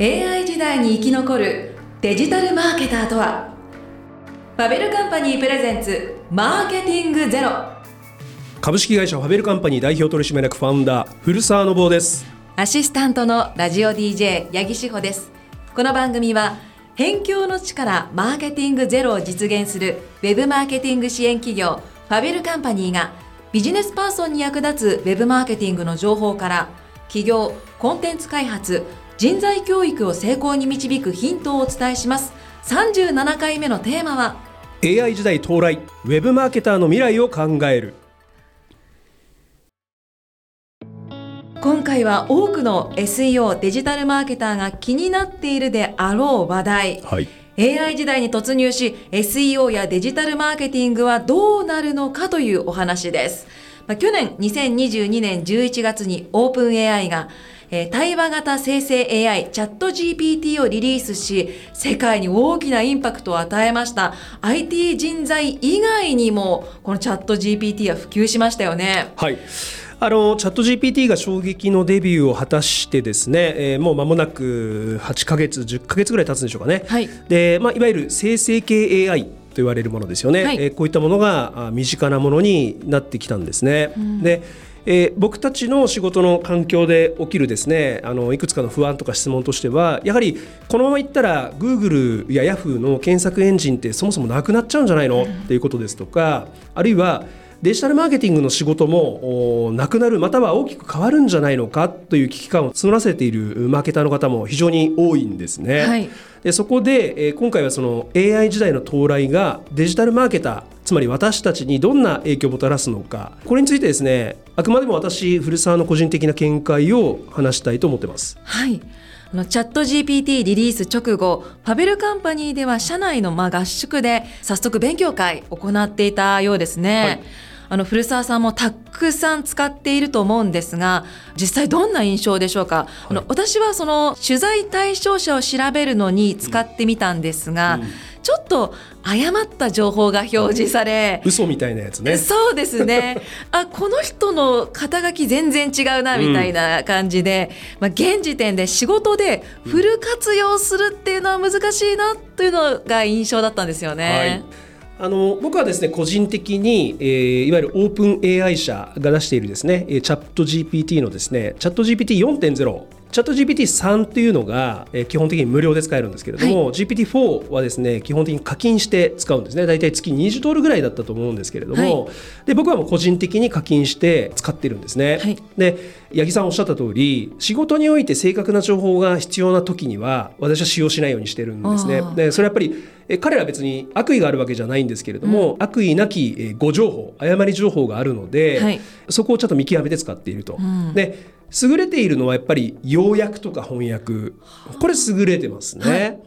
AI 時代に生き残るデジタルマーケターとはファベルカンパニープレゼンツマーケティングゼロ。株式会社ファベルカンパニー代表取締役ファウンダー古澤信夫です。アシスタントのラジオ DJ 八木志保です。この番組は辺境の地からマーケティングゼロを実現するウェブマーケティング支援企業ファベルカンパニーがビジネスパーソンに役立つウェブマーケティングの情報から企業コンテンツ開発人材教育を成功に導くヒントをお伝えします。37回目のテーマは AI 時代到来ウェブマーケターの未来を考える。今回は多くの SEO デジタルマーケターが気になっているであろう話題、はい。AI 時代に突入し SEO やデジタルマーケティングはどうなるのかというお話です、まあ、去年2022年11月に OpenAI がえー対話型生成 AI チャット GPT をリリースし世界に大きなインパクトを与えました。IT 人材以外にもこのチャット GPT は普及しましたよね。はい。あのチャット GPT が衝撃のデビューを果たしてですね、えーもう間もなく8ヶ月10ヶ月ぐらい経つんでしょうかね、はい。でまあ、いわゆる生成系 AI と言われるものですよね、はい。えーこういったものがあ身近なものになってきたんですね。でえー僕たちの仕事の環境で起きるですねあのいくつかの不安とか質問としてはやはりこのままいったら Google や Yahoo の検索エンジンってそもそもなくなっちゃうんじゃないの？っていうことですとかあるいはデジタルマーケティングの仕事もおなくなるまたは大きく変わるんじゃないのかという危機感を募らせているマーケターの方も非常に多いんですね。はいでそこで、えー今回はその AI 時代の到来がデジタルマーケターつまり私たちにどんな影響をもたらすのかこれについてですねあくまでも私古澤の個人的な見解を話したいと思ってます。はい。あのチャット GPT リリース直後、ファベルカンパニーでは社内のまあ合宿で早速勉強会を行っていたようですね。はい。あの古澤さんもたくさん使っていると思うんですが実際どんな印象でしょうか、あの私はその取材対象者を調べるのに使ってみたんですが、うんちょっと誤った情報が表示され、嘘みたいなやつね。そうですね。あ、この人の肩書き全然違うな、みたいな感じで、まあ、現時点で仕事でフル活用するっていうのは難しいな、というのが印象だったんですよね。あの僕はですね個人的に、えーいわゆるオープン AI 社が出しているですねえーチャット GPT のですねチャット GPT4.0 チャット GPT3 っていうのが、えー基本的に無料で使えるんですけれども、GPT4 はですね基本的に課金して使うんですね。大体月20ドルぐらいだったと思うんですけれども、はで僕はもう個人的に課金して使ってるんですね。はい。で八木さんおっしゃった通り仕事において正確な情報が必要な時には私は使用しないようにしてるんですね。でそれはやっぱりえ彼らは別に悪意があるわけじゃないんですけれども、悪意なきえー誤情報誤り情報があるので、はい。そこをちゃんと見極めて使っていると。ん。で優れているのはやっぱり要約とか翻訳。これ優れてますね。はい。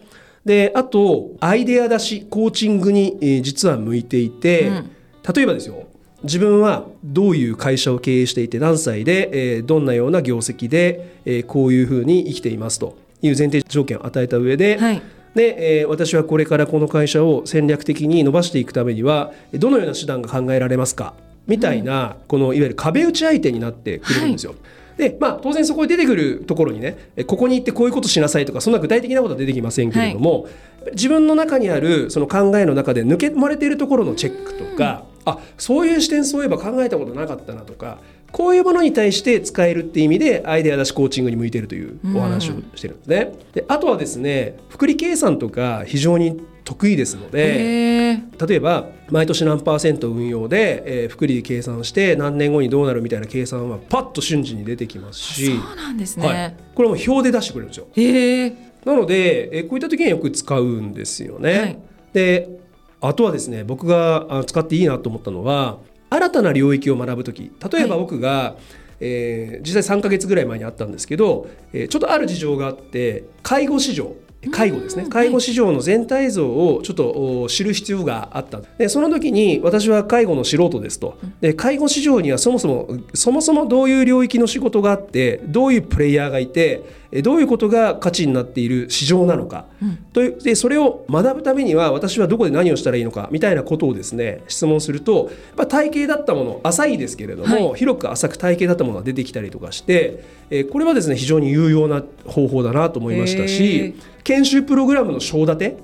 であとアイデア出しコーチングに、えー実は向いていて、うん。例えばですよ自分はどういう会社を経営していて何歳で、えーどんなような業績で、えーこういうふうに生きていますという前提条件を与えた上で、はい。で、えー私はこれからこの会社を戦略的に伸ばしていくためにはどのような手段が考えられますか？みたいな、このいわゆる壁打ち相手になってくれるんですよ。でまあ、当然そこに出てくるところにねえここに行ってこういうことしなさいとかそんな具体的なことは出てきませんけれども、自分の中にあるその考えの中で抜け漏れているところのチェックとかあそういう視点そういえば考えたことなかったなとかこういうものに対して使えるって意味でアイデア出しコーチングに向いているというお話をしてるんですね。であとはですね複利計算とか非常に得意ですので例えば毎年何パーセント運用で、えー複利計算して何年後にどうなるみたいな計算はパッと瞬時に出てきますし、そうなんですね。はい、これも表で出してくれるんですよ。なので、えーこういった時にはよく使うんですよね。はいであとはですね僕があ使っていいなと思ったのは新たな領域を学ぶ時。例えばはい。僕が、えー実際3ヶ月ぐらい前にあったんですけど、えーちょっとある事情があって介護市場介護ですね。うん介護市場の全体像をちょっとお知る必要があった。でその時に私は介護の素人ですと。で介護市場にはそもそもそもそもどういう領域の仕事があってどういうプレイヤーがいてえどういうことが価値になっている市場なのか、うん。というでそれを学ぶためには私はどこで何をしたらいいのかみたいなことをですね質問するとやっぱ体系だったもの浅いですけれども、は広く浅く体系だったものが出てきたりとかして、えーこれはですね非常に有用な方法だなと思いましたへし研修プログラムの章立て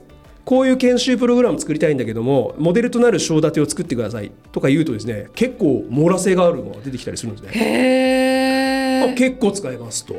こういう研修プログラム作りたいんだけどもモデルとなる章立てを作ってくださいとか言うとですね結構網羅性があるのが出てきたりするんですね。結構使えますと。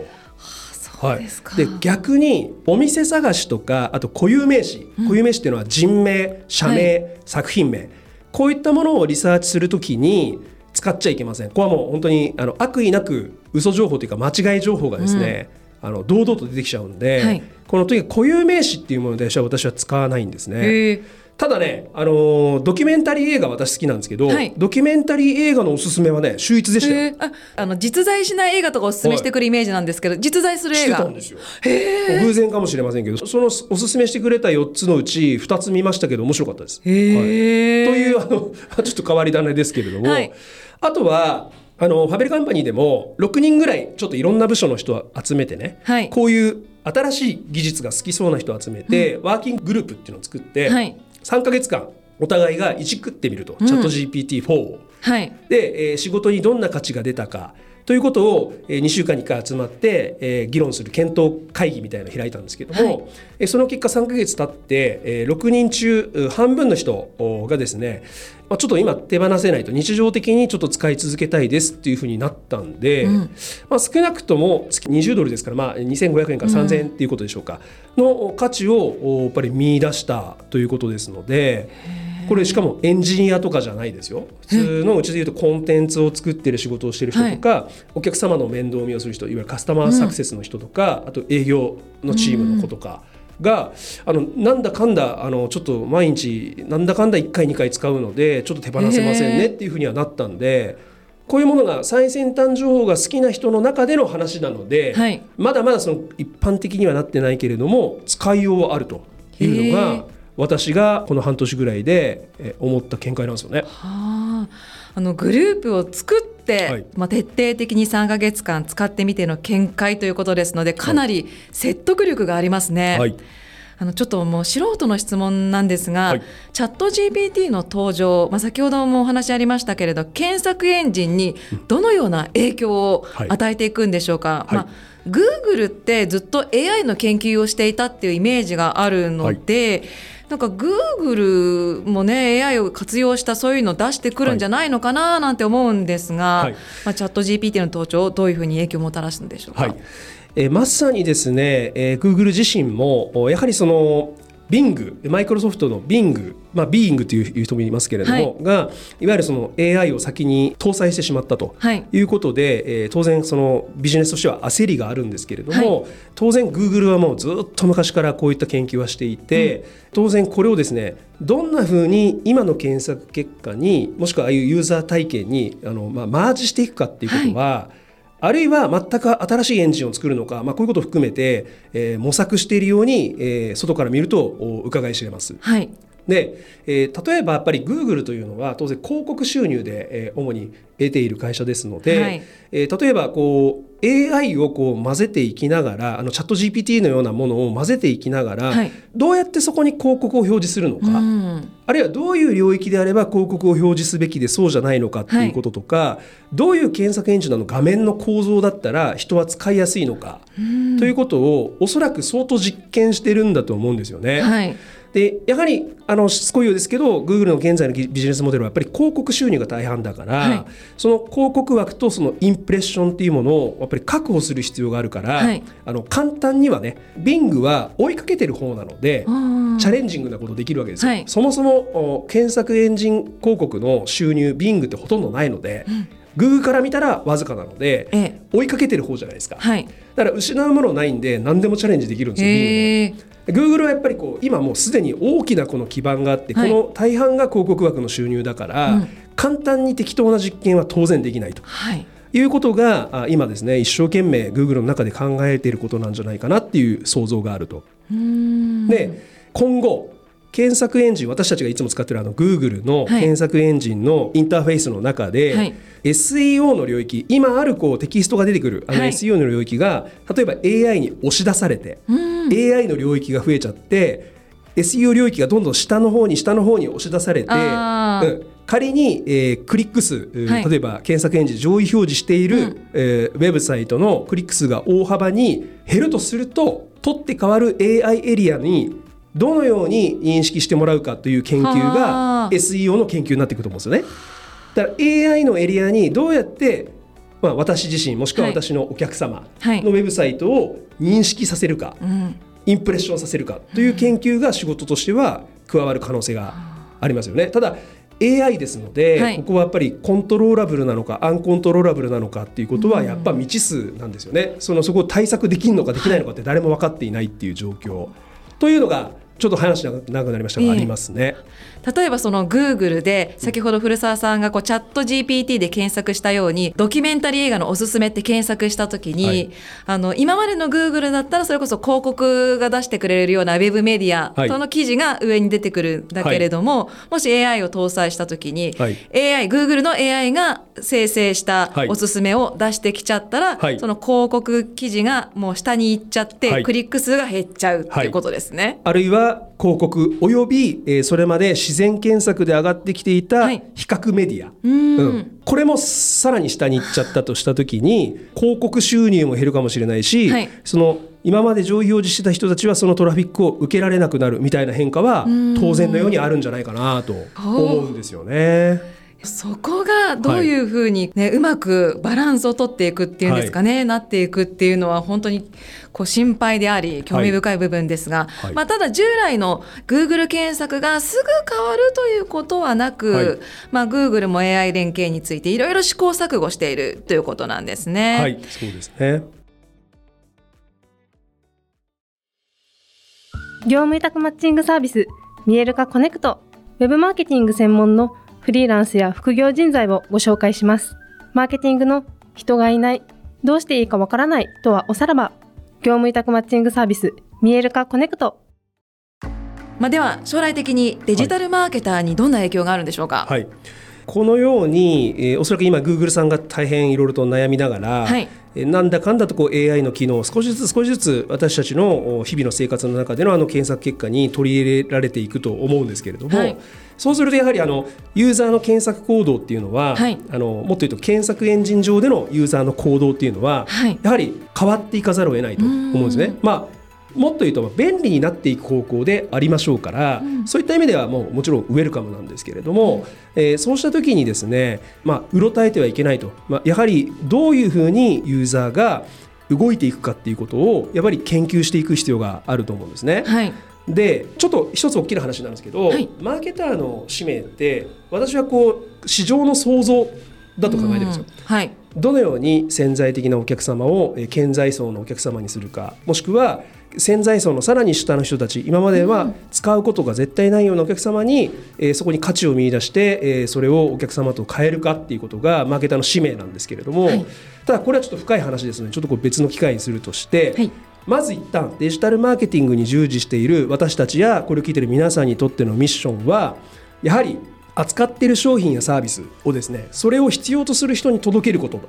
そうで逆にお店探しとかあと固有名詞。固有名詞っていうのは人名社名、作品名。こういったものをリサーチするときに使っちゃいけません。ここはもう本当にあの悪意なく嘘情報というか間違い情報がですね、あの堂々と出てきちゃうんで、はい。このとにかく固有名詞っていうものに対しては私は使わないんですね。ただね、あのードキュメンタリー映画私好きなんですけど、はい。ドキュメンタリー映画のおすすめはね秀逸でしたよ。ああの実在しない映画とかおすすめしてくるイメージなんですけど、実在する映画。たんですよ。偶然かもしれませんけど、そのおすすめしてくれた4つのうち2つ見ましたけど面白かったです。へえ、というあの ちょっと変わり種ですけれども、はい。あとはあのファベルカンパニーでも6人ぐらいちょっといろんな部署の人を集めてね、はい。こういう新しい技術が好きそうな人を集めて、ワーキンググループっていうのを作って、はい3ヶ月間お互いがいじくってみると、チャット GPT-4 を。はい。で、えー仕事にどんな価値が出たかということを、え2週間に1回集まって、えー議論する検討会議みたいなのを開いたんですけども、はい。えーその結果3ヶ月経って、えー6人中う半分の人おがですね、まあ、ちょっと今手放せないと日常的にちょっと使い続けたいですっていうふうになったんで、うんまあ、少なくとも月20ドルですから、まあ、2500円から3000円っていうことでしょうか、の価値をおやっぱり見出したということですので。これしかもエンジニアとかじゃないですよ普通のうちでいうとコンテンツを作ってる仕事をしてる人とか、お客様の面倒見をする人いわゆるカスタマーサクセスの人とか、あと営業のチームの子とか。があのなんだかんだあのちょっと毎日なんだかんだ1回2回使うのでちょっと手放せませんねっていうふうにはなったんでこういうものが最先端情報が好きな人の中での話なので、はい。まだまだその一般的にはなってないけれども使いようはあるというのへがー。私がこの半年ぐらいでえ思った見解なんですよね。はあ。あのグループを作って、はい。まあ、徹底的に3か月間使ってみての見解ということですのでかなり説得力がありますね。はい、あのちょっともう素人の質問なんですが、はい。チャット GPT の登場、まあ、先ほどもお話ありましたけれど検索エンジンにどのような影響をはい。与えていくんでしょうか、はい。まあ、Google ってずっと AI の研究をしていたっていうイメージがあるので、なんか Google もね AI を活用したそういうのを出してくるんじゃないのかななんて思うんですが、はい。まあ、チャット GPT の登場どういうふうに影響をもたらすんでしょうか？はい。えーまさにですね、えー Google 自身もおやはりその Bing マイクロソフトの Bing、まあ、Bing という人もいますけれども、がいわゆるその AI を先に搭載してしまったと。はい。いうことで、えー当然そのビジネスとしては焦りがあるんですけれども、は当然 Google はもうずっと昔からこういった研究はしていて、当然これをですねどんなふうに今の検索結果にもしくはああいうユーザー体験にあの、まあ、マージしていくかっていうことは、あるいは全く新しいエンジンを作るのか、まあ、こういうことを含めて、えー模索しているように、えー外から見るとお伺い知れます。はいで、えー例えばやっぱり Google というのは当然広告収入で、えー主に得ている会社ですので、はい。えー例えばこう AI をこう混ぜていきながらあのチャット GPT のようなものを混ぜていきながら、はい。どうやってそこに広告を表示するのか、うん。あるいはどういう領域であれば広告を表示すべきでそうじゃないのかっていうこととか、どういう検索エンジンの画面の構造だったら人は使いやすいのか、ということをおそらく相当実験してるんだと思うんですよね。はいでやはりあのしつこいようですけど Google の現在のビジネスモデルはやっぱり広告収入が大半だから、はい。その広告枠とそのインプレッションっていうものをやっぱり確保する必要があるから、はい。あの簡単にはね Bing は追いかけてる方なので。うんチャレンジングなことできるわけですよ、はい。そもそもお検索エンジン広告の収入 Bing ってほとんどないので、Google から見たらわずかなので、ええ。追いかけてる方じゃないですか、はいだから失うものないんで何でもチャレンジできるんですよえ Google はやっぱりこう今もうすでに大きなこの基盤があって、はい。この大半が広告枠の収入だから、うん。簡単に適当な実験は当然できないと。はい。いうことがあ今ですね一生懸命 Google の中で考えていることなんじゃないかなっていう想像があると。で今後検索エンジン私たちがいつも使ってるあの Google の検索エンジンのインターフェースの中で、はい、SEO の領域今あるこうテキストが出てくるあの SEO の領域が、例えば AI に押し出されて、AI の領域が増えちゃって SEO 領域がどんどん下の方に下の方に押し出されて、うん、仮に、えー、クリック数、はい、例えば検索エンジン上位表示している、うん、えー、ウェブサイトのクリック数が大幅に減るとすると取って変わる AI エリアにどのように認識してもらうかという研究が SEO の研究になっていくと思うんですよね。だから AI のエリアにどうやってまあ、私自身もしくは私のお客様のウェブサイトを認識させるか、インプレッションさせるかという研究が仕事としては加わる可能性がありますよね。ただ AI ですので、はい、ここはやっぱりコントローラブルなのかアンコントローラブルなのかっていうことはやっぱ未知数なんですよね。そのそこを対策できるのかできないのかって誰も分かっていないっていう状況というのがちょっと話長くなりましたが、ありますね。例えばそのグーグルで先ほど古澤さんがこうチャット GPT で検索したようにドキュメンタリー映画のおすすめって検索した時に、はい、あの今までのグーグルだったらそれこそ広告が出してくれるようなウェブメディアとの記事が上に出てくるんだけれども、はい、もし AI を搭載した時に、はい、AI グーグルの AI が生成したおすすめを出してきちゃったら、その広告記事がもう下に行っちゃって、クリック数が減っちゃうっていうことですね。あるいは広告および、えー、それまで自然検索で上がってきていた比較メディア、はいうん、これもさらに下に行っちゃったとした時に広告収入も減るかもしれないし、はい、その今まで上位表示してた人たちはそのトラフィックを受けられなくなるみたいな変化は当然のようにあるんじゃないかなと思うんですよね。そこがどういうふうにね、はい、うまくバランスを取っていくっていうんですかね、はい、なっていくっていうのは本当にこう心配であり興味深い部分ですが、はい、まあ、ただ従来の Google 検索がすぐ変わるということはなく、はい、まあ、Google も AI 連携についていろいろ試行錯誤しているということなんですね。はい、そうですね。業務委託マッチングサービス見える化コネクトウェブマーケティング専門のフリーランスや副業人材をご紹介します。マーケティングの人がいない、どうしていいかわからないとはおさらば、業務委託マッチングサービス、見える化コネクト。まあ、では将来的にデジタルマーケターにどんな影響があるんでしょうか？はい、このように、えー、おそらく今グーグルさんが大変いろいろと悩みながら、はい、なんだかんだとこう AI の機能を少しずつ少しずつ私たちの日々の生活の中でのあの検索結果に取り入れられていくと思うんですけれども、はい、そうするとやはりあのユーザーの検索行動っていうのは、はい、あのもっと言うと検索エンジン上でのユーザーの行動っていうのは、はい、やはり変わっていかざるを得ないと思うんですね。まあもっと言うと便利になっていく方向でありましょうから、うん、そういった意味ではもうもちろんウェルカムなんですけれども、うん、えー、そうした時にですね、まあ、うろたえてはいけないと、まあ、やはりどういうふうにユーザーが動いていくかっていうことをやっぱり研究していく必要があると思うんですね。はい。でちょっと一つ大きな話なんですけど、はい、マーケターの使命って私はこう市場の創造だと考えてるんですよ。はい、どのように潜在的なお客様を顕在層のお客様にするかもしくは潜在層のさらに下の人たち今までは使うことが絶対ないようなお客様に、えー、そこに価値を見出して、えー、それをお客様と変えるかっていうことがマーケターの使命なんですけれども、はい、ただこれはちょっと深い話ですのでちょっとこう別の機会にするとして、はい、まず一旦デジタルマーケティングに従事している私たちやこれを聞いている皆さんにとってのミッションはやはり扱っている商品やサービスをですねそれを必要とする人に届けること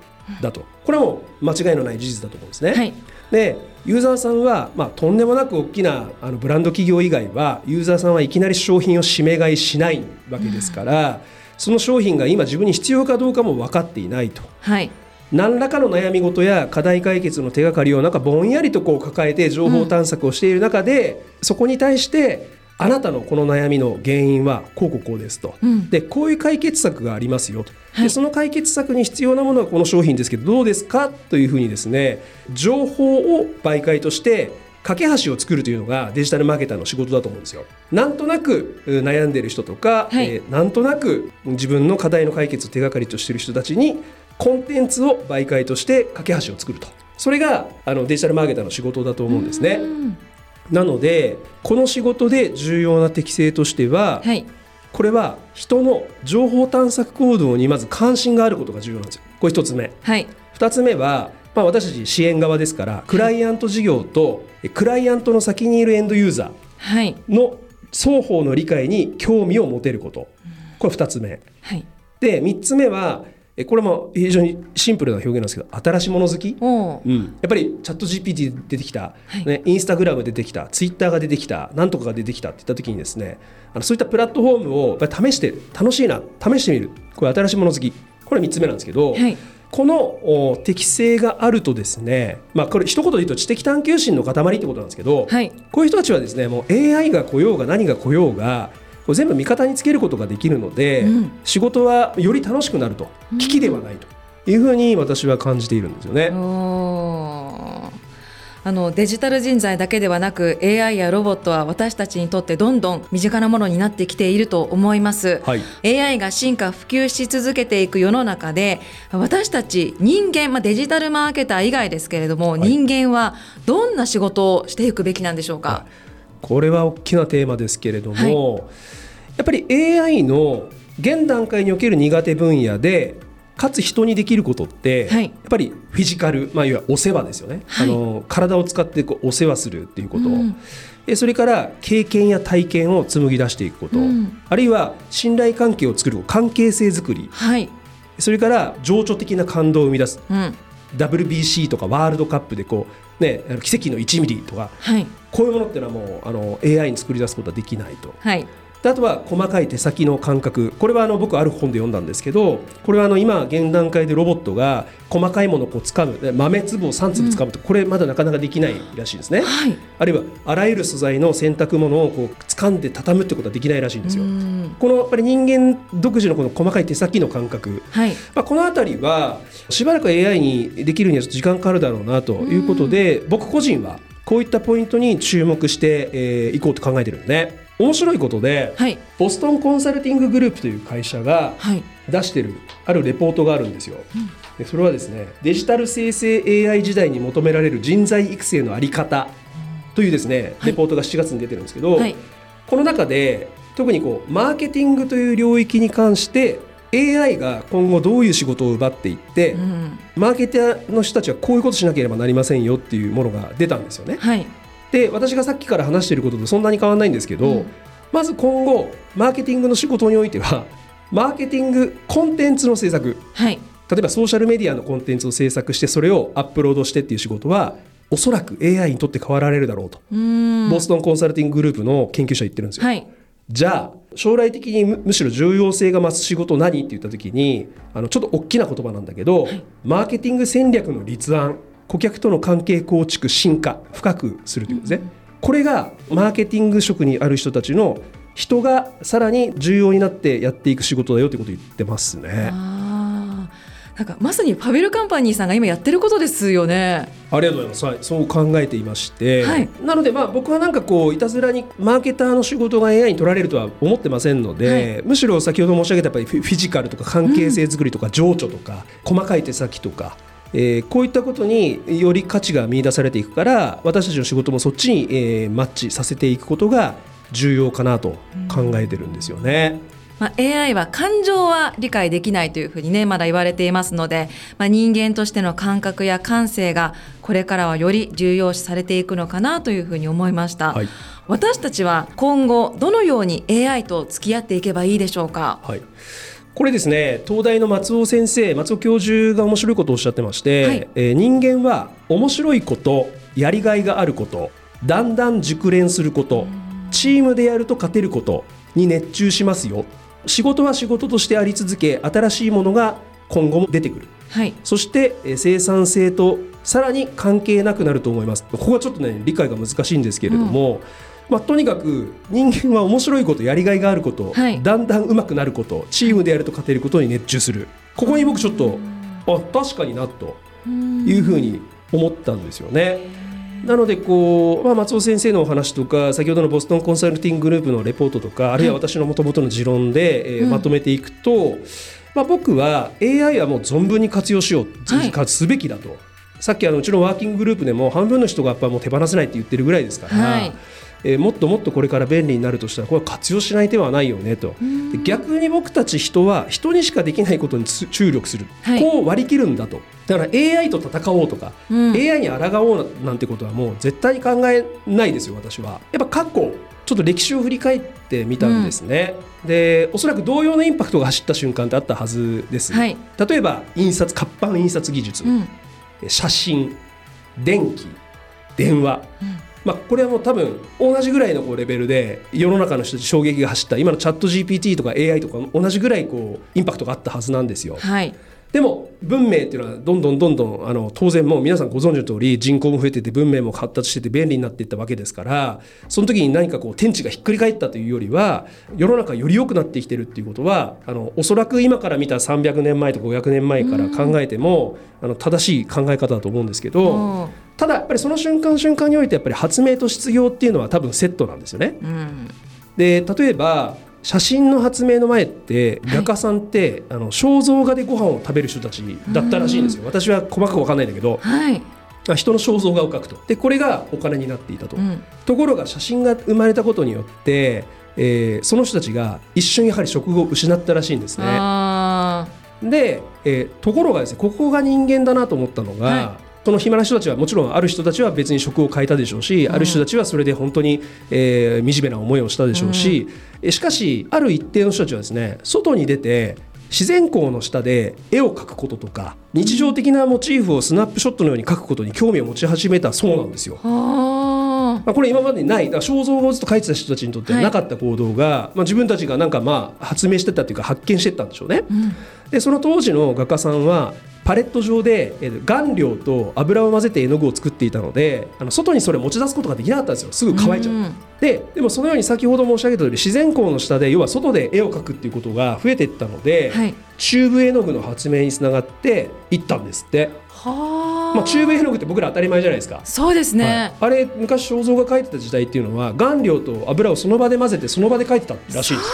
だと。これはもう間違いのない事実だと思うんですね。はい、でユーザーさんは、まあ、とんでもなく大きなあのブランド企業以外はユーザーさんはいきなり商品を指名買いしないわけですから、うん、その商品が今自分に必要かどうかも分かっていないと。はい何らかの悩み事や課題解決の手がかりをなんかぼんやりとこう抱えて情報探索をしている中で、うん、そこに対してあなたのこの悩みの原因はこうこうこうですと、うん、でこういう解決策がありますよと、はい、でその解決策に必要なものはこの商品ですけどどうですかというふうにですね情報を媒介として架け橋を作るというのがデジタルマーケターの仕事だと思うんですよ。なんとなく悩んでる人とか、はい、えー、なんとなく自分の課題の解決を手がかりとしている人たちにコンテンツを媒介として架け橋を作ると。それがあのデジタルマーケターの仕事だと思うんですね。なのでこの仕事で重要な適性としては、はい、これは人の情報探索行動にまず関心があることが重要なんですよ。これ1つ目。はい、2つ目は、まあ、私たち支援側ですからクライアント事業とクライアントの先にいるエンドユーザーの双方の理解に興味を持てること。これ2つ目。はい。で3つ目はえこれも非常にシンプルな表現なんですけど新しいもの好き？う。ん、やっぱりチャット GPT 出てきた、はい。ね、インスタグラム出てきたツイッターが出てきたなんとかが出てきたって言った時にですねあのそういったプラットフォームをやっぱり試して楽しいな試してみる。これ新しいもの好き。これ3つ目なんですけど、はい。このお適性があるとですね、まあ、これ一言で言うと知的探求心の塊ってことなんですけど、はい。こういう人たちはですねもう AI が来ようが何が来ようがこう全部味方につけることができるので、うん仕事はより楽しくなると危機ではないというふうに私は感じているんですよね。あのデジタル人材だけではなく AI やロボットは私たちにとってどんどん身近なものになってきていると思います。はい AI が進化普及し続けていく世の中で私たち人間、まあ、デジタルマーケター以外ですけれども、い人間はどんな仕事をしていくべきなんでしょうか？これは大きなテーマですけれども、やっぱり AI の現段階における苦手分野でかつ人にできることって、はい。やっぱりフィジカル、まあ、いわゆるお世話ですよね、はい。あの体を使ってこうお世話するっていうこと、うん。えそれから経験や体験を紡ぎ出していくこと、うん。あるいは信頼関係を作る関係性づくり。はい、それから情緒的な感動を生み出す。うん、WBC とかワールドカップでこう、ね、奇跡の1ミリとか。はい、こういうものっていうのはもうあの AI に作り出すことはできないと。はい、であとは細かい手先の感覚。これはあの僕ある本で読んだんですけどこれはあの今現段階でロボットが細かいものをこう掴む。で豆粒を3粒掴むとこれまだなかなかできないらしいですね、はい、あるいはあらゆる素材の洗濯物をこう掴んで畳むってことはできないらしいんですよ。うん。このやっぱり人間独自のこの細かい手先の感覚。はい、まあ、この辺りはしばらく AI にできるにはちょっと時間かかるだろうなということで僕個人はこういったポイントに注目してえーいこうと考えてるんですね。面白いことではい、ボストンコンサルティンググループという会社がはい、出してるあるレポートがあるんですよ。でそれはですねデジタル生成 AI 時代に求められる人材育成のあり方というですねはい。レポートが7月に出てるんですけど、はい、この中で特にこうマーケティングという領域に関して AI が今後どういう仕事を奪っていって、うん、マーケターの人たちはこういうことしなければなりませんよっていうものが出たんですよね。はい、で私がさっきから話していることとそんなに変わらないんですけど、うん。まず今後マーケティングの仕事においては マーケティングコンテンツの制作。はい、例えばソーシャルメディアのコンテンツを制作してそれをアップロードしてっていう仕事はおそらく AI にとって変わられるだろうと、うん、ボストンコンサルティンググループの研究者言ってるんですよ。はい、じゃあ将来的にむむしろ重要性が増す仕事何？って言った時にあのちょっと大きな言葉なんだけど、マーケティング戦略の立案。顧客との関係構築進化。深くするということですね、これがマーケティング職にある人たちの人がさらに重要になってやっていく仕事だよということを言ってますね。なんかまさにファベルカンパニーさんが今やってることですよね。ありがとうございます。はい、そう考えていまして、はいなのでまあ僕はなんかこういたずらにマーケターの仕事が AI に取られるとは思ってませんので、むしろ先ほど申し上げたやっぱりフィジカルとか関係性作りとか情緒とか、細かい手先とか。えーこういったことにより価値が見出されていくから私たちの仕事もそっちに、えーマッチさせていくことが重要かなと考えてるんですよね。まあ、AI は感情は理解できないというふうにねまだ言われていますので、まあ、人間としての感覚や感性がこれからはより重要視されていくのかなというふうに思いました、はい。私たちは今後どのように AI と付き合っていけばいいでしょうか？はい、これですね東大の松尾先生松尾教授が面白いことをおっしゃってまして、はい。えー人間は面白いことやりがいがあることだんだん熟練することチームでやると勝てることに熱中しますよ仕事は仕事としてあり続け新しいものが今後も出てくる。はい。そしてえー生産性とさらに関係なくなると思います。ここはちょっとね理解が難しいんですけれども、まあ、とにかく人間は面白いことやりがいがあること、はい。だんだん上手くなることチームでやると勝てることに熱中する。ここに僕ちょっとあ確かになというふうに思ったんですよね。なのでこう、まあ、松尾先生のお話とか先ほどのボストンコンサルティンググループのレポートとかあるいは私のもともとの持論で、えまとめていくと、まあ、僕は AI はもう存分に活用しよう、はい。活すべきだと。さっきあのうちのワーキンググループでも半分の人がやっぱもう手放せないって言ってるぐらいですから、はいえーもっともっとこれから便利になるとしたらこれは活用しない手はないよねと。で逆に僕たち人は人にしかできないことにつ注力する、はい。こう割り切るんだと。だから AI と戦おうとか、うん。AI に抗おうなんてことはもう絶対に考えないですよ私は。やっぱ過去ちょっと歴史を振り返ってみたんですね、うん、でおそらく同様のインパクトが走った瞬間ってあったはずです、はい、例えば印刷活版印刷技術、うん、写真電気電話、うんまあ、これはもう多分同じぐらいのこうレベルで世の中の人たち衝撃が走った今のチャット GPT とか AI とか同じぐらいこうインパクトがあったはずなんですよ。はいでも文明っていうのはどんどんどんどんあの当然もう皆さんご存知の通り人口も増えてて文明も発達してて便利になっていったわけですからその時に何かこう天地がひっくり返ったというよりは世の中より良くなってきてるっていうことはあのおそらく今から見た300年前とか500年前から考えてもあの正しい考え方だと思うんですけどただやっぱりその瞬間瞬間においてやっぱり発明と失業っていうのは多分セットなんですよね。で例えば写真の発明の前って画家さんって、はい、あの肖像画でご飯を食べる人たちだったらしいんですよ。私は細かく分かんないんだけど、はい、人の肖像画を描くと。でこれがお金になっていたと、うん、ところが写真が生まれたことによって、えー、その人たちが一瞬やはり職を失ったらしいんですね。で、えー、ところがですねここが人間だなと思ったのが、はいその暇な人たちはもちろんある人たちは別に職を変えたでしょうし、うん、ある人たちはそれで本当に、えー、惨めな思いをしたでしょうし、うん、しかしある一定の人たちはですね外に出て自然光の下で絵を描くこととか日常的なモチーフをスナップショットのように描くことに興味を持ち始めたそうなんですよ。まあ、これ今までにない肖像画をずっと描いてた人たちにとってはなかった行動が、はい、まあ、自分たちがなんかまあ発明してたっていうか発見してったんでしょうね。うん、でその当時の画家さんはパレット上で顔料と油を混ぜて絵の具を作っていたのであの外にそれ持ち出すことができなかったんですよ。すぐ乾いちゃう、うででもそのように先ほど申し上げた通り自然光の下で要は外で絵を描くっていうことが増えていったので、はい、チューブ絵の具の発明につながっていったんですって。はまあ、チューブ絵の具って僕ら当たり前じゃないですか。そうですね、はい、あれ昔肖像画描いてた時代っていうのは顔料と油をその場で混ぜてその場で描いてたらしいんです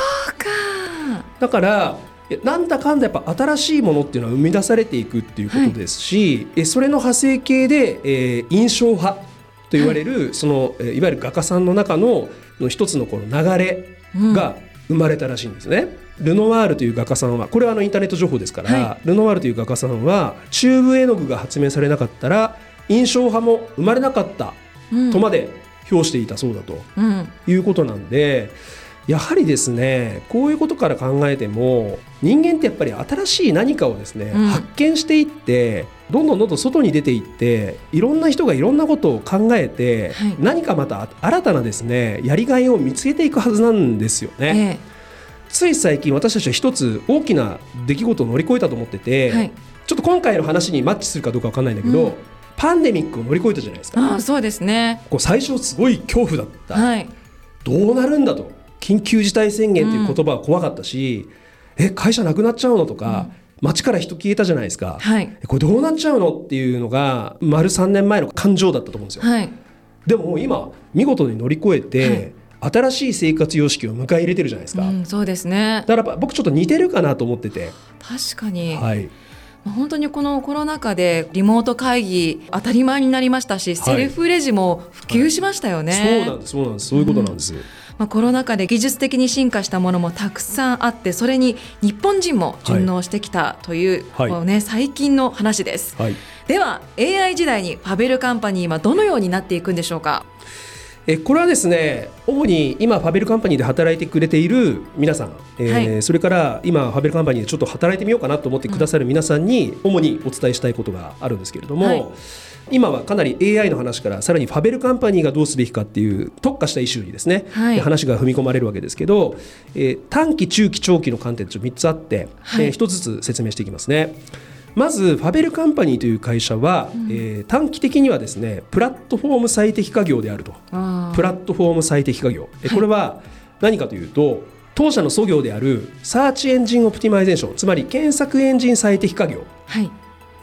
だからなんだかんだやっぱ新しいものっていうのは生み出されていくっていうことですし、はい、それの派生系で、えー、印象派と言われる、はい、そのいわゆる画家さんの中のの一つのこの流れが生まれたらしいんですね。うん、ルノワールという画家さんはこれはあのインターネット情報ですから、はい、ルノワールという画家さんはチューブ絵の具が発明されなかったら印象派も生まれなかったとまで評していたそうだと、うん、いうことなんで。やはりですねこういうことから考えても人間ってやっぱり新しい何かをですね、うん、発見していってどんどんどんどん外に出ていっていろんな人がいろんなことを考えて、はい、何かまた新たなですねやりがいを見つけていくはずなんですよね。えつい最近私たちは一つ大きな出来事を乗り越えたと思ってて、はい、ちょっと今回の話にマッチするかどうかわかんないんだけど、うん、パンデミックを乗り越えたじゃないですか。あそうですね。こう最初すごい恐怖だった、はい、どうなるんだと緊急事態宣言という言葉は怖かったし、うん、え会社なくなっちゃうのとか、うん、街から人消えたじゃないですか、はい、これどうなっちゃうのっていうのが丸3年前の感情だったと思うんですよ。はい、でも今見事に乗り越えて、はい、新しい生活様式を迎え入れてるじゃないですか、うん、そうですね。だから僕ちょっと似てるかなと思ってて。確かに、はい、本当にこのコロナ禍でリモート会議当たり前になりましたし、セルフレジも普及しましたよね、はいそうなんですそうなんです。そういうことなんです、うんまあ、コロナ禍で技術的に進化したものもたくさんあってそれに日本人も順応してきたという、はい、ね、最近の話です、はい、では AI 時代にファベルカンパニーはどのようになっていくんでしょうか？えこれはですね主に今ファベルカンパニーで働いてくれている皆さん、えー、はい、それから今ファベルカンパニーでちょっと働いてみようかなと思ってくださる皆さんに主にお伝えしたいことがあるんですけれども、はい今はかなり AI の話からさらにファベルカンパニーがどうすべきかっていう特化したイシューにですね、はい、話が踏み込まれるわけですけど、えー、短期中期長期の観点と3つあって、はい、えー、1つずつ説明していきますね。まずファベルカンパニーという会社は、うん、えー、短期的にはですねプラットフォーム最適化業であると。プラットフォーム最適化業、はい、これは何かというと当社の創業である Search Engine Optimization つまり検索エンジン最適化業、はい。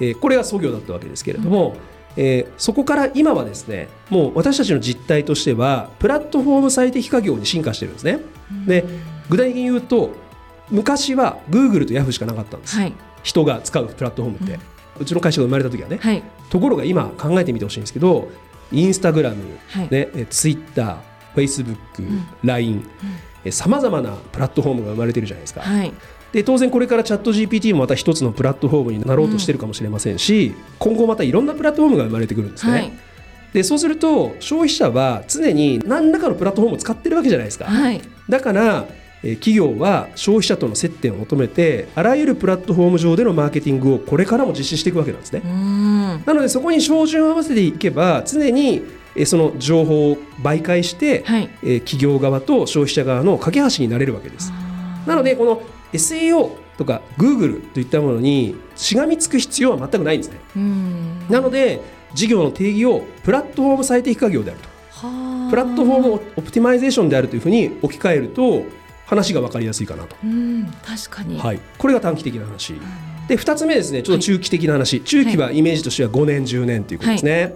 えー、これが創業だったわけですけれども、うんえー、そこから今はですねもう私たちの実態としてはプラットフォーム最適化業に進化してるんですね。で具体的に言うと昔は Google と Yahoo しかなかったんです、はい、人が使うプラットフォームって、うん、うちの会社が生まれた時はね、はい、ところが今考えてみてほしいんですけどインスタグラム、はい。ね、ツイッターフェイスブック、LINE さまざまなプラットフォームが生まれてるじゃないですか。はいで当然これからチャット GPT もまた一つのプラットフォームになろうとしてるかもしれませんし、うん、今後またいろんなプラットフォームが生まれてくるんですね。はい、でそうすると消費者は常に何らかのプラットフォームを使ってるわけじゃないですか。はいだからえー企業は消費者との接点を求めてあらゆるプラットフォーム上でのマーケティングをこれからも実施していくわけなんですねう。んなのでそこに照準を合わせていけば常にえーその情報を媒介して、はいえー企業側と消費者側の架け橋になれるわけです。なのでこの SEO とか Google といったものにしがみつく必要は全くないんですね。うん。なので事業の定義をプラットフォーム最適化業であると。はあ。プラットフォームオプティマイゼーションであるというふうに置き換えると話が分かりやすいかなと、うん。確かに。はい、これが短期的な話。で2つ目ですねちょっと中期的な話、中期はイメージとしては5年10年ということですね、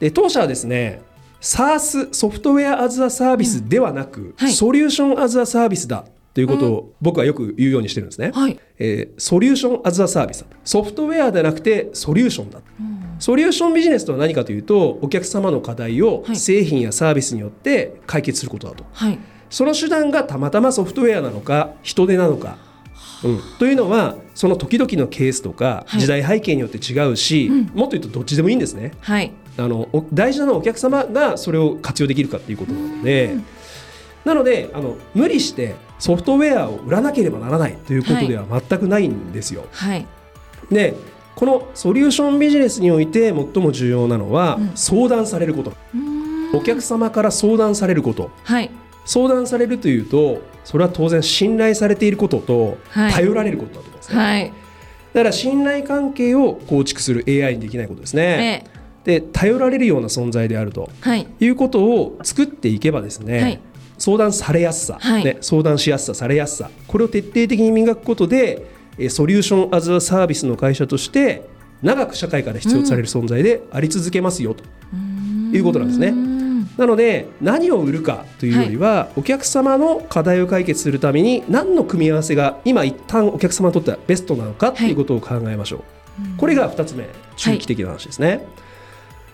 で当社はですね SaaS ソフトウェアアズアサービスではなく、はい。ソリューションアズアサービスだということを僕はよく言うようにしてるんですね、はい。えーソリューションアズアサービスだソフトウェアではなくてソリューションだ、ソリューションビジネスとは何かというとお客様の課題をはい。製品やサービスによって解決することだと、はい。その手段がたまたまソフトウェアなのか人手なのか、うん、というのはその時々のケースとかはい。時代背景によって違うし、うん。もっと言うとどっちでもいいんですね。はい。あのお大事なのはお客様がそれを活用できるかっていうことなので、なのであの無理してソフトウェアを売らなければならないということでは全くないんですよ。はい。でこのソリューションビジネスにおいて最も重要なのは、うん。相談されること。うん。お客様から相談されること。はい。相談されるというとそれは当然信頼されていることとはい。頼られることだと思うんですね、はい。だから信頼関係を構築する AI にできないことですね、え。で頼られるような存在であるとはい。いうことを作っていけばですね、はい相談されやすさ、はい。ね、相談しやすさされやすさ。これを徹底的に磨くことでえーソリューション・アズ・ア・サービスの会社として長く社会から必要とされる存在であり続けますよと、いうことなんですね。うんなので何を売るかというよりは、お客様の課題を解決するために何の組み合わせが今一旦お客様にとってはベストなのかということを考えましょう、これが2つ目中期的な話ですね、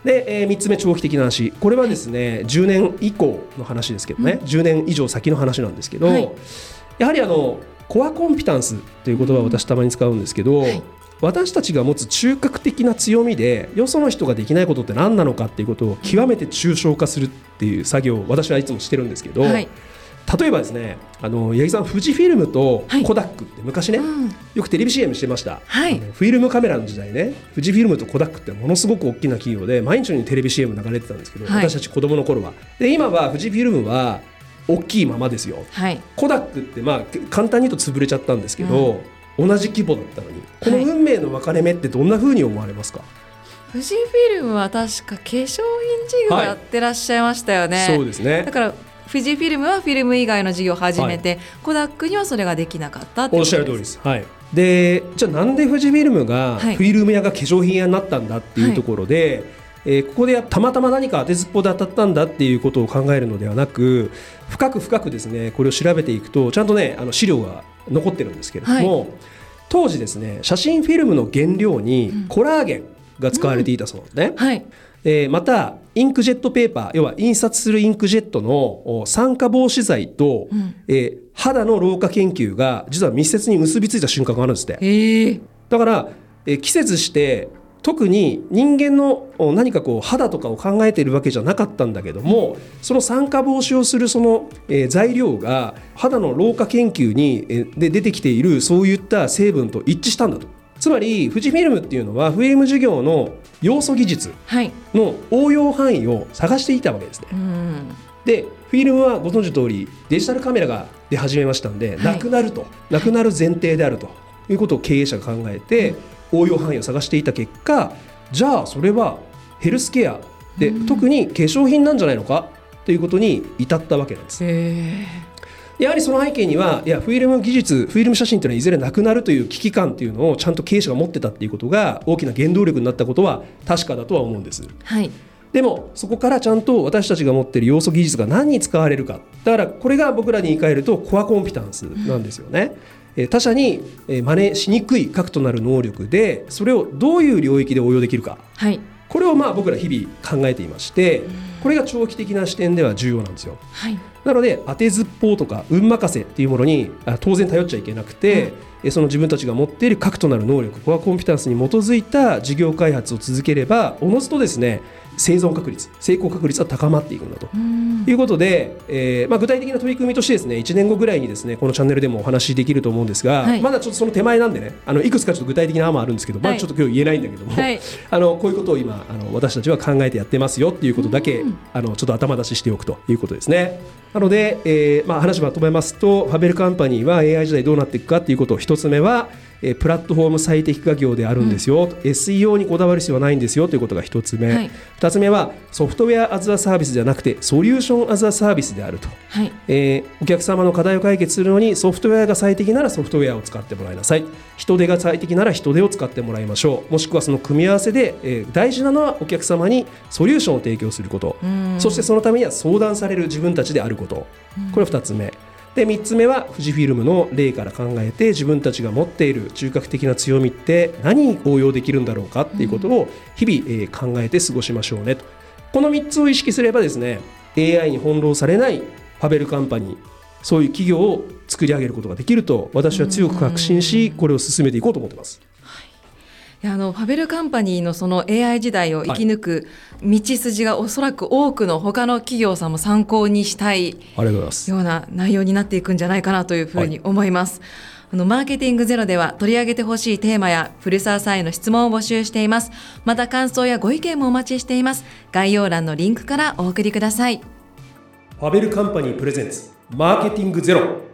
で、え3つ目長期的な話。これはですね、10年以降の話ですけどね、10年以上先の話なんですけど、はい。やはりあのコアコンピタンスという言葉を私たまに使うんですけど、はい。私たちが持つ中核的な強みでよその人ができないことって何なのかっていうことを極めて抽象化するっていう作業を私はいつもしてるんですけど、はい例えばですねあの八木さん富士フィルムとはい。コダックって昔ね、うん。よくテレビ CM してました、はい。フィルムカメラの時代ね富士フィルムとコダックってものすごく大きな企業で毎日のようにテレビ CM 流れてたんですけど、はい。私たち子供の頃は。で今は富士フィルムは大きいままですよ。はい。コダックってまあ簡単に言うと潰れちゃったんですけど、同じ規模だったのにこのはい運命の分かれ目ってどんな風に思われますか、富士フィルムは確か化粧品事業はい。やってらっしゃいましたよね、そうですね。だから富士フィルムはフィルム以外の事業を始めて、コダックにはそれができなかったってことおっしゃる通りです。はい、でじゃあなんで富士フィルムがはい。フィルム屋が化粧品屋になったんだっていうところで、えーここでたまたま何か当てずっぽで当たったんだっていうことを考えるのではなく深く深くですねこれを調べていくとちゃんとねあの資料が残ってるんですけれども、当時ですね写真フィルムの原料にコラーゲンが使われていたそうなんですね。はい。えーまたインクジェットペーパー要は印刷するインクジェットのお酸化防止剤と、ん。えー肌の老化研究が実は密接に結びついた瞬間があるんですって。ええだから、えー季節して特に人間のお何かこう肌とかを考えているわけじゃなかったんだけどもその酸化防止をするその、えー材料が肌の老化研究に、えーで出てきているそういった成分と一致したんだとつまり富士フィルムっていうのはフィルム事業の要素技術はい。の応用範囲を探していたわけですね。うんでフィルムはご存知の通りデジタルカメラが出始めましたんで、はい。なくなると。なくなる前提であると。いうことを経営者が考えて、応用範囲を探していた結果じゃあそれはヘルスケアで、特に化粧品なんじゃないのか？ということに至ったわけなんです。えやはりその背景にはいやフィルム技術フィルム写真というのはいずれなくなるという危機感というのをちゃんと経営者が持ってたっていうことが大きな原動力になったことは確かだとは思うんです。はいでもそこからちゃんと私たちが持っている要素技術が何に使われるかだからこれが僕らに言い換えるとコアコンピタンスなんですよね。えー他者にえー真似しにくい核となる能力でそれをどういう領域で応用できるかはいこれをまあ僕ら日々考えていましてこれが長期的な視点では重要なんですよ。はい。なので当てずっぽうとか運任せっていうものにあ当然頼っちゃいけなくて、えその自分たちが持っている核となる能力コアコンピタンスに基づいた事業開発を続ければおのずとですね生存確率成功確率は高まっていくんだと。いうことで、えーまあ、具体的な取り組みとしてですね1年後ぐらいにですねこのチャンネルでもお話しできると思うんですが、はい。まだちょっとその手前なんでねあのいくつかちょっと具体的な案もあるんですけど、まだちょっと今日言えないんだけども、はい。あのこういうことを今あの私たちは考えてやってますよっていうことだけ、うんあのちょっと頭出ししておくということですね。なので、えーまあ、話をまとめますとファベルカンパニーは AI 時代どうなっていくかっていうことを一つ目は、えープラットフォーム最適化業であるんですよ、SEO にこだわる必要はないんですよ。ということが一つ目、はい二つ目はソフトウェアアズアサービスじゃなくてソリューションアズアサービスであると、はい。えーお客様の課題を解決するのにソフトウェアが最適ならソフトウェアを使ってもらいなさい。人手が最適なら人手を使ってもらいましょう。もしくはその組み合わせで、えー大事なのはお客様にソリューションを提供すること。うん。そしてそのためには相談される自分たちであること。これ2つ目で3つ目は富士フィルムの例から考えて自分たちが持っている中核的な強みって何に応用できるんだろうかっていうことを日々、えー考えて過ごしましょうねとこの3つを意識すればですね AI に翻弄されないファベルカンパニーそういう企業を作り上げることができると私は強く確信しこれを進めていこうと思ってます。いやあのファベルカンパニーのその AI 時代を生き抜く道筋がおそらく多くの他の企業さんも参考にしたい。ような内容になっていくんじゃないかなというふうに思います。あのマーケティングゼロでは取り上げてほしいテーマや古澤さんへの質問を募集しています。また感想やご意見もお待ちしています。概要欄のリンクからお送りください。ファベルカンパニープレゼンツマーケティングゼロ